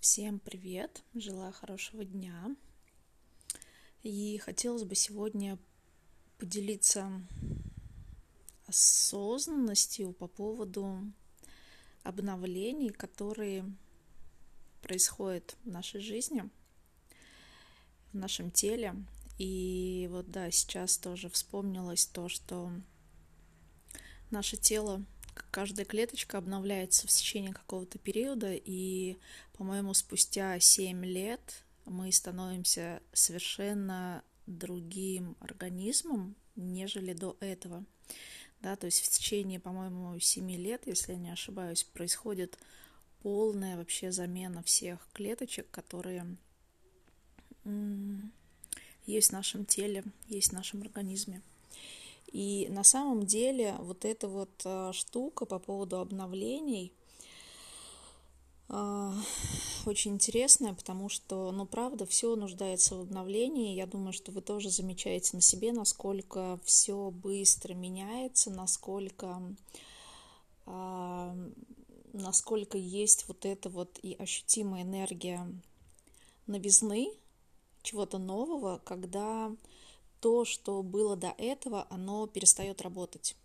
Всем привет! Желаю хорошего дня. И хотелось бы сегодня поделиться осознанностью по поводу обновлений, которые происходят в нашей жизни, в нашем теле. И вот да, сейчас тоже вспомнилось то, что наше тело каждая клеточка обновляется в течение какого-то периода, и, по-моему, спустя 7 лет мы становимся совершенно другим организмом, нежели до этого. Да, то есть в течение, по-моему, 7 лет, если я не ошибаюсь, происходит полная вообще замена всех клеточек, которые есть в нашем теле, есть в нашем организме. И на самом деле вот эта вот э, штука по поводу обновлений э, очень интересная, потому что, ну, правда, все нуждается в обновлении. Я думаю, что вы тоже замечаете на себе, насколько все быстро меняется, насколько, э, насколько есть вот эта вот и ощутимая энергия новизны, чего-то нового, когда то, что было до этого, оно перестает работать.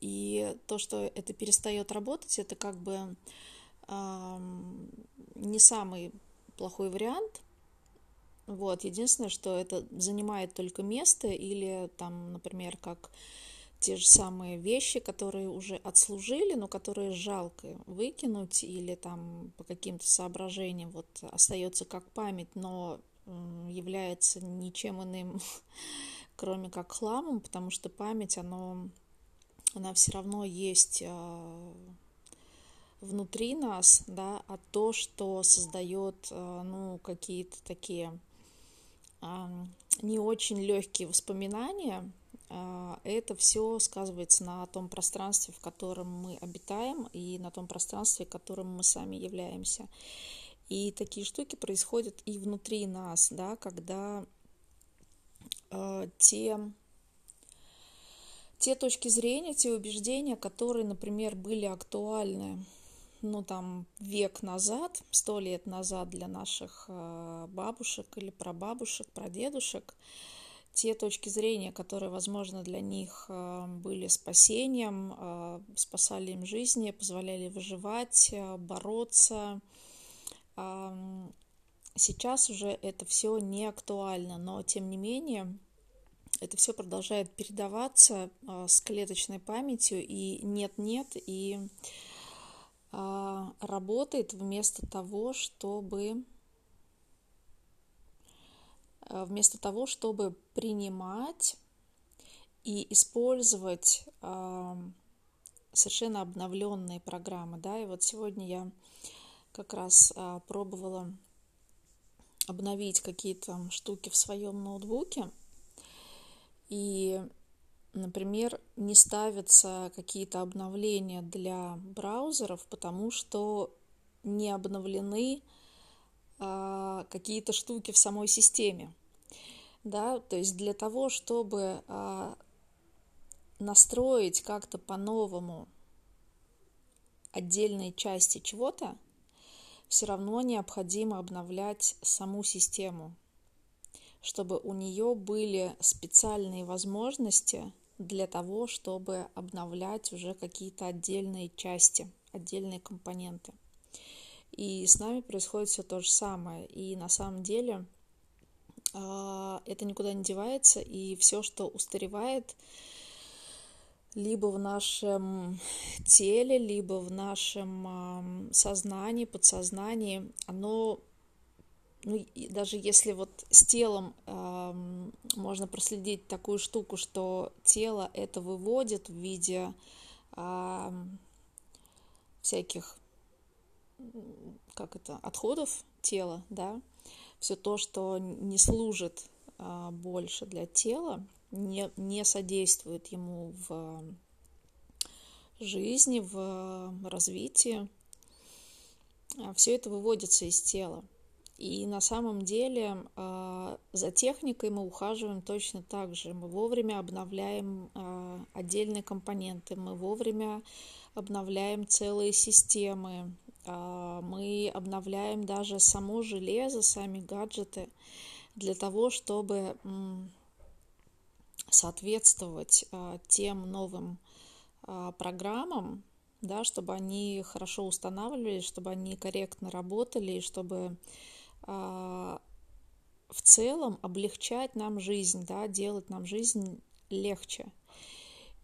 И то, что это перестает работать, это как бы э, не самый плохой вариант. Вот, единственное, что это занимает только место, или там, например, как те же самые вещи, которые уже отслужили, но которые жалко выкинуть, или там по каким-то соображениям вот остается как память, но является ничем иным, кроме как хламом, потому что память, оно, она все равно есть а, внутри нас, да, а то, что создает, а, ну, какие-то такие а, не очень легкие воспоминания, это все сказывается на том пространстве, в котором мы обитаем, и на том пространстве, которым мы сами являемся. И такие штуки происходят и внутри нас, да, когда э, те, те точки зрения, те убеждения, которые, например, были актуальны ну, там, век назад, сто лет назад для наших э, бабушек или прабабушек, прадедушек, те точки зрения, которые, возможно, для них э, были спасением, э, спасали им жизни, позволяли выживать, бороться, Сейчас уже это все не актуально, но тем не менее это все продолжает передаваться а, с клеточной памятью и нет-нет, и а, работает вместо того, чтобы а, вместо того, чтобы принимать и использовать совершенно обновленные программы. Да? И вот сегодня я как раз а, пробовала обновить какие-то штуки в своем ноутбуке. И, например, не ставятся какие-то обновления для браузеров, потому что не обновлены а, какие-то штуки в самой системе. Да, то есть для того, чтобы а, настроить как-то по-новому отдельные части чего-то, все равно необходимо обновлять саму систему, чтобы у нее были специальные возможности для того, чтобы обновлять уже какие-то отдельные части, отдельные компоненты. И с нами происходит все то же самое. И на самом деле а, это никуда не девается, и все, что устаревает, либо в нашем теле, либо в нашем сознании, подсознании, оно, ну, даже если вот с телом э, можно проследить такую штуку, что тело это выводит в виде э, всяких, как это, отходов тела, да, все то, что не служит э, больше для тела, не, не содействует ему в жизни, в развитии. А Все это выводится из тела. И на самом деле а, за техникой мы ухаживаем точно так же. Мы вовремя обновляем а, отдельные компоненты, мы вовремя обновляем целые системы, мы обновляем даже само железо, сами гаджеты для того, чтобы соответствовать а, тем новым а, программам, да, чтобы они хорошо устанавливались, чтобы они корректно работали, и чтобы в целом облегчать нам жизнь, да, делать нам жизнь легче.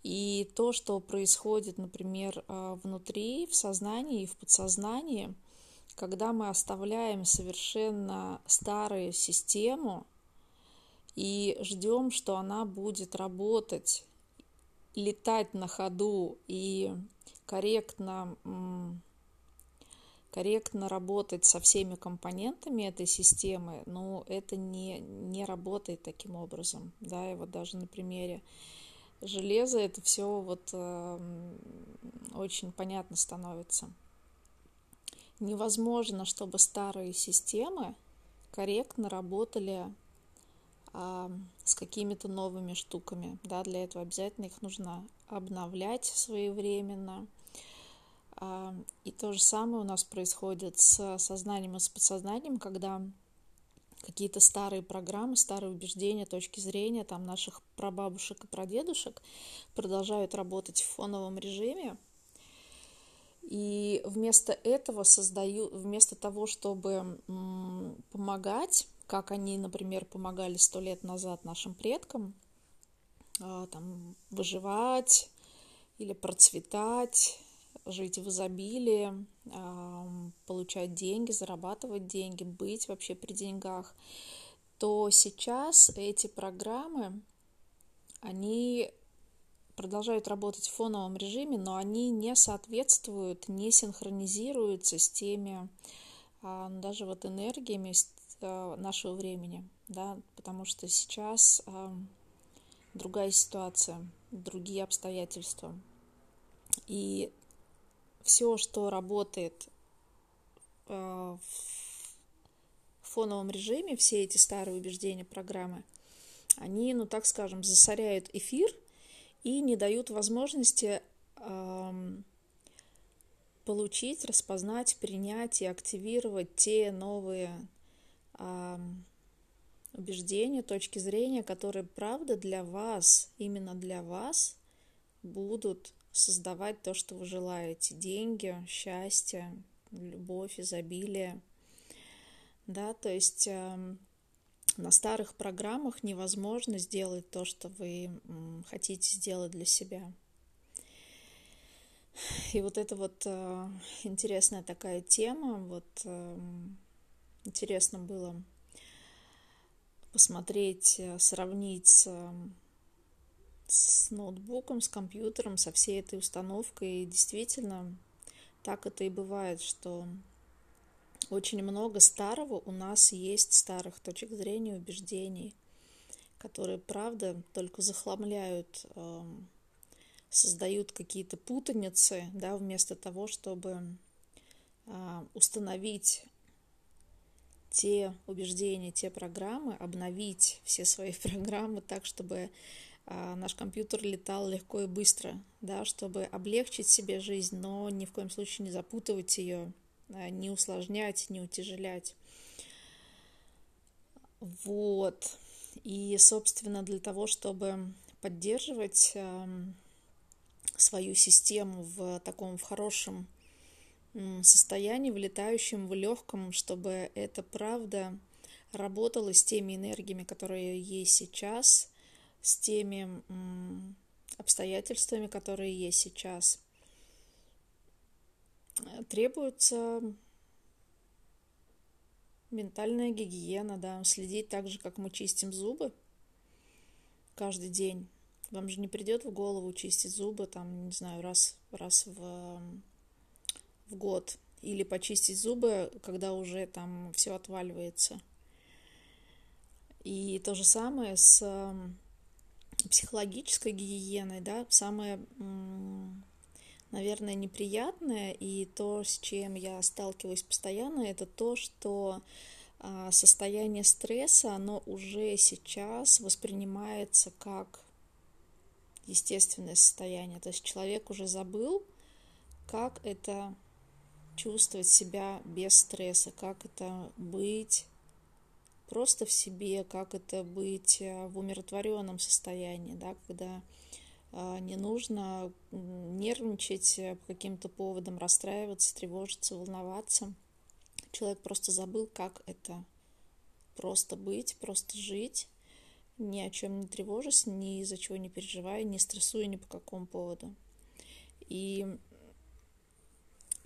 И то, что происходит, например, а, внутри, в сознании и в подсознании, когда мы оставляем совершенно старую систему и ждем, что она будет работать, летать на ходу и корректно, корректно работать со всеми компонентами этой системы, но это не, не работает таким образом. Да, и вот даже на примере железо, это все вот э, очень понятно становится. Невозможно, чтобы старые системы корректно работали с какими-то новыми штуками. Да, для этого обязательно их нужно обновлять своевременно. И то же самое у нас происходит с сознанием и с подсознанием, когда какие-то старые программы, старые убеждения, точки зрения там наших прабабушек и прадедушек продолжают работать в фоновом режиме. И вместо этого создаю, вместо того, чтобы помогать, как они, например, помогали сто лет назад нашим предкам, а, там, выживать или процветать, жить в изобилии, получать деньги, зарабатывать деньги, быть вообще при деньгах, то сейчас эти программы, они продолжают работать в фоновом режиме, но они не соответствуют, не синхронизируются с теми а, даже вот энергиями а, нашего времени, да, потому что сейчас другая ситуация, другие обстоятельства. И все, что работает э, в фоновом режиме, все эти старые убеждения программы, они, ну так скажем, засоряют эфир и не дают возможности получить, распознать, принять и активировать те новые убеждения, точки зрения, которые, правда, для вас, именно для вас будут создавать то, что вы желаете. Деньги, счастье, любовь, изобилие. Да, то есть э, на старых программах невозможно сделать то, что вы э, хотите сделать для себя. И вот это вот э, интересная такая тема. Вот интересно было посмотреть, э, сравнить с с ноутбуком, с компьютером, со всей этой установкой. И действительно, так это и бывает, что очень много старого у нас есть, старых точек зрения, убеждений, которые, правда, только захламляют, эм, создают какие-то путаницы, да, вместо того, чтобы а, установить те убеждения, те программы, обновить все свои программы так, чтобы а, наш компьютер летал легко и быстро, да, чтобы облегчить себе жизнь, но ни в коем случае не запутывать ее, а, не усложнять, не утяжелять. Вот. И, собственно, для того, чтобы поддерживать свою систему в таком в хорошем состоянии, в в легком, чтобы это правда работало с теми энергиями, которые есть сейчас, с теми обстоятельствами, которые есть сейчас. Требуется ментальная гигиена, да, следить так же, как мы чистим зубы каждый день. Вам же не придет в голову чистить зубы, там, не знаю, раз, раз в, в год. Или почистить зубы, когда уже там все отваливается. И то же самое с психологической гигиеной, да, самое, наверное, неприятное и то, с чем я сталкиваюсь постоянно, это то, что а, состояние стресса, оно уже сейчас воспринимается как естественное состояние. То есть человек уже забыл, как это чувствовать себя без стресса, как это быть просто в себе, как это быть э, в умиротворенном состоянии, да, когда э, не нужно нервничать э, по каким-то поводам, расстраиваться, тревожиться, волноваться. Человек просто забыл, как это просто быть, просто жить, ни о чем не тревожась, ни из-за чего не переживая, не стрессуя ни по какому поводу. И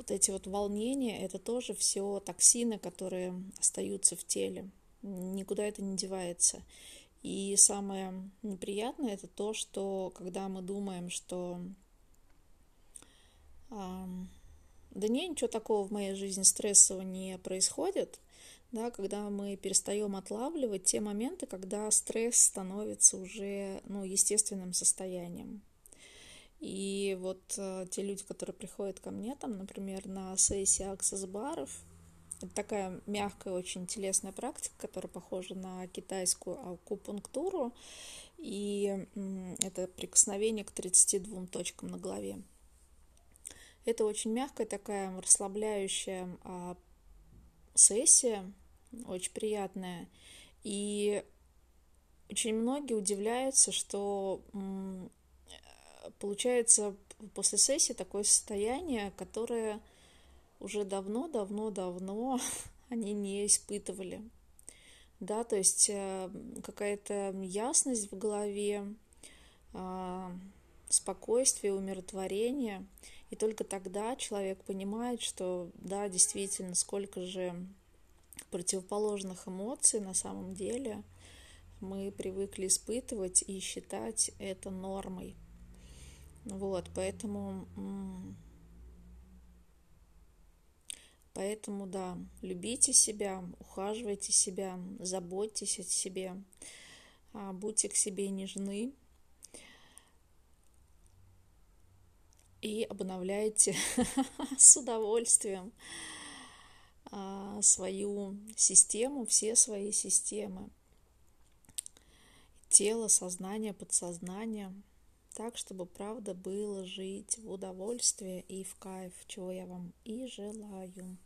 вот эти вот волнения, это тоже все токсины, которые остаются в теле никуда это не девается. И самое неприятное это то, что когда мы думаем, что да не, ничего такого в моей жизни стрессового не происходит, да, когда мы перестаем отлавливать те моменты, когда стресс становится уже ну, естественным состоянием. И вот э, те люди, которые приходят ко мне, там, например, на сессии аксесс-баров, это такая мягкая, очень телесная практика, которая похожа на китайскую акупунктуру. И это прикосновение к 32 точкам на голове. Это очень мягкая такая расслабляющая а, сессия, очень приятная. И очень многие удивляются, что получается после сессии такое состояние, которое уже давно-давно-давно они не испытывали. Да, то есть э, какая-то ясность в голове, а, спокойствие, умиротворение. И только тогда человек понимает, что да, действительно, сколько же противоположных эмоций на самом деле мы привыкли испытывать и считать это нормой. Вот, поэтому Поэтому, да, любите себя, ухаживайте себя, заботьтесь о себе, а, будьте к себе нежны и обновляйте с удовольствием а, свою систему, все свои системы. Тело, сознание, подсознание. Так, чтобы правда было жить в удовольствии и в кайф, чего я вам и желаю.